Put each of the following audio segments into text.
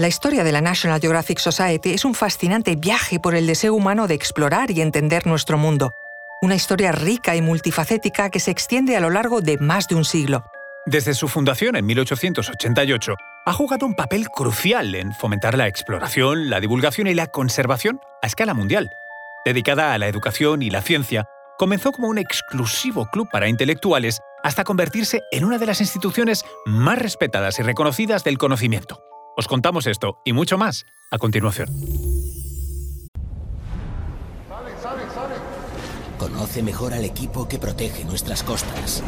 La historia de la National Geographic Society es un fascinante viaje por el deseo humano de explorar y entender nuestro mundo. Una historia rica y multifacética que se extiende a lo largo de más de un siglo. Desde su fundación en 1888, ha jugado un papel crucial en fomentar la exploración, la divulgación y la conservación a escala mundial. Dedicada a la educación y la ciencia, comenzó como un exclusivo club para intelectuales hasta convertirse en una de las instituciones más respetadas y reconocidas del conocimiento. Os contamos esto y mucho más a continuación. Conoce mejor al equipo que protege nuestras costas.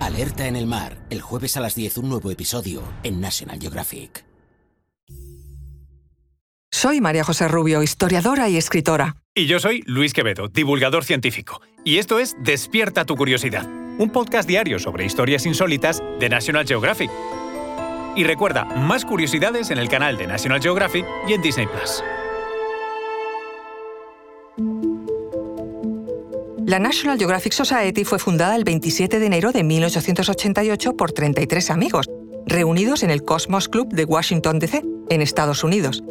Alerta en el mar, el jueves a las 10 un nuevo episodio en National Geographic. Soy María José Rubio, historiadora y escritora. Y yo soy Luis Quevedo, divulgador científico. Y esto es Despierta tu curiosidad un podcast diario sobre historias insólitas de National Geographic. Y recuerda, más curiosidades en el canal de National Geographic y en Disney Plus. La National Geographic Society fue fundada el 27 de enero de 1888 por 33 amigos, reunidos en el Cosmos Club de Washington, D.C., en Estados Unidos.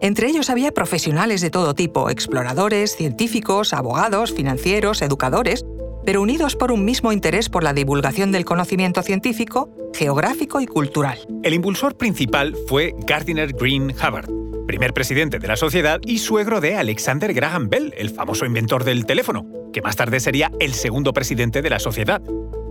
Entre ellos había profesionales de todo tipo, exploradores, científicos, abogados, financieros, educadores, pero unidos por un mismo interés por la divulgación del conocimiento científico, geográfico y cultural. El impulsor principal fue Gardiner Green Hubbard, primer presidente de la sociedad y suegro de Alexander Graham Bell, el famoso inventor del teléfono, que más tarde sería el segundo presidente de la sociedad.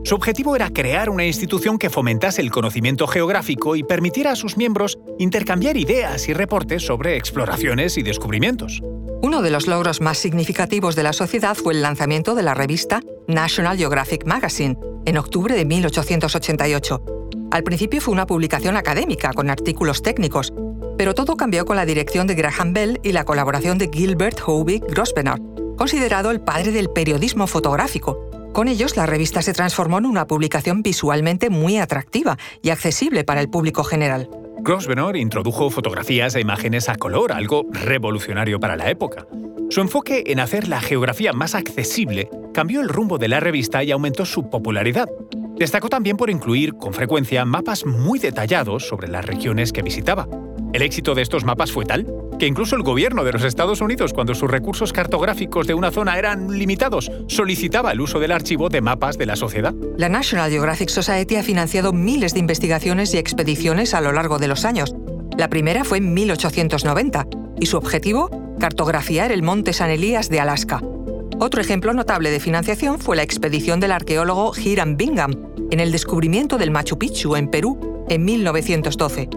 Su objetivo era crear una institución que fomentase el conocimiento geográfico y permitiera a sus miembros intercambiar ideas y reportes sobre exploraciones y descubrimientos. Uno de los logros más significativos de la sociedad fue el lanzamiento de la revista National Geographic Magazine en octubre de 1888. Al principio fue una publicación académica con artículos técnicos, pero todo cambió con la dirección de Graham Bell y la colaboración de Gilbert Howe Grosvenor, considerado el padre del periodismo fotográfico. Con ellos, la revista se transformó en una publicación visualmente muy atractiva y accesible para el público general. Grosvenor introdujo fotografías e imágenes a color, algo revolucionario para la época. Su enfoque en hacer la geografía más accesible cambió el rumbo de la revista y aumentó su popularidad. Destacó también por incluir con frecuencia mapas muy detallados sobre las regiones que visitaba. El éxito de estos mapas fue tal que incluso el gobierno de los Estados Unidos, cuando sus recursos cartográficos de una zona eran limitados, solicitaba el uso del archivo de mapas de la sociedad. La National Geographic Society ha financiado miles de investigaciones y expediciones a lo largo de los años. La primera fue en 1890 y su objetivo, cartografiar el monte San Elías de Alaska. Otro ejemplo notable de financiación fue la expedición del arqueólogo Hiram Bingham en el descubrimiento del Machu Picchu en Perú en 1912.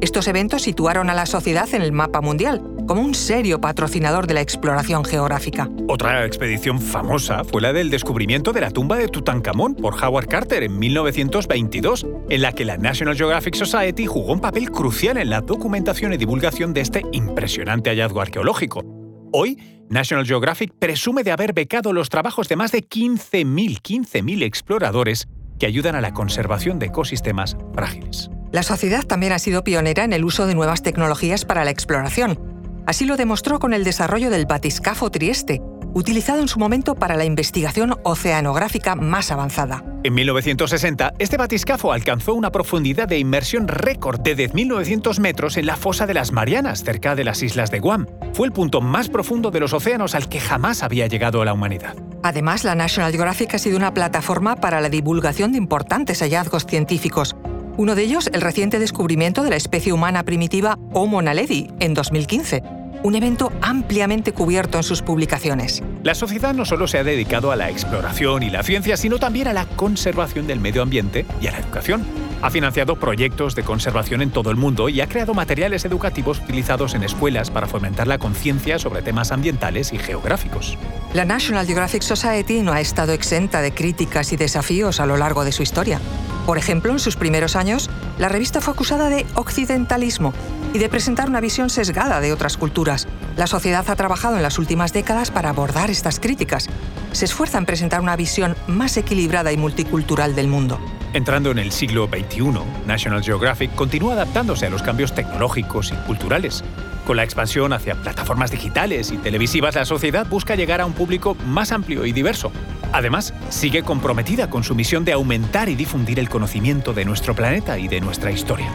Estos eventos situaron a la sociedad en el mapa mundial, como un serio patrocinador de la exploración geográfica. Otra expedición famosa fue la del descubrimiento de la tumba de Tutankamón por Howard Carter en 1922, en la que la National Geographic Society jugó un papel crucial en la documentación y divulgación de este impresionante hallazgo arqueológico. Hoy, National Geographic presume de haber becado los trabajos de más de 15.000 15.000 exploradores que ayudan a la conservación de ecosistemas frágiles. La sociedad también ha sido pionera en el uso de nuevas tecnologías para la exploración. Así lo demostró con el desarrollo del batiscafo Trieste, utilizado en su momento para la investigación oceanográfica más avanzada. En 1960, este batiscafo alcanzó una profundidad de inmersión récord de 10.900 metros en la fosa de las Marianas, cerca de las islas de Guam. Fue el punto más profundo de los océanos al que jamás había llegado la humanidad. Además, la National Geographic ha sido una plataforma para la divulgación de importantes hallazgos científicos, uno de ellos, el reciente descubrimiento de la especie humana primitiva Homo naledi en 2015, un evento ampliamente cubierto en sus publicaciones. La sociedad no solo se ha dedicado a la exploración y la ciencia, sino también a la conservación del medio ambiente y a la educación. Ha financiado proyectos de conservación en todo el mundo y ha creado materiales educativos utilizados en escuelas para fomentar la conciencia sobre temas ambientales y geográficos. La National Geographic Society no ha estado exenta de críticas y desafíos a lo largo de su historia. Por ejemplo, en sus primeros años, la revista fue acusada de occidentalismo y de presentar una visión sesgada de otras culturas. La sociedad ha trabajado en las últimas décadas para abordar estas críticas. Se esfuerza en presentar una visión más equilibrada y multicultural del mundo. Entrando en el siglo XXI, National Geographic continúa adaptándose a los cambios tecnológicos y culturales. Con la expansión hacia plataformas digitales y televisivas, la sociedad busca llegar a un público más amplio y diverso. Además, sigue comprometida con su misión de aumentar y difundir el conocimiento de nuestro planeta y de nuestra historia.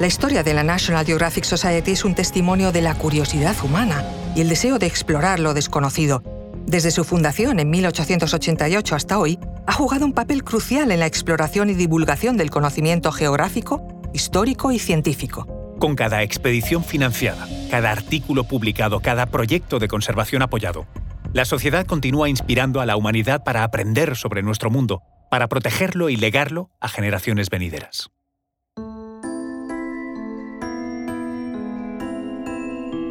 La historia de la National Geographic Society es un testimonio de la curiosidad humana y el deseo de explorar lo desconocido. Desde su fundación en 1888 hasta hoy, ha jugado un papel crucial en la exploración y divulgación del conocimiento geográfico, histórico y científico. Con cada expedición financiada, cada artículo publicado, cada proyecto de conservación apoyado, la sociedad continúa inspirando a la humanidad para aprender sobre nuestro mundo, para protegerlo y legarlo a generaciones venideras.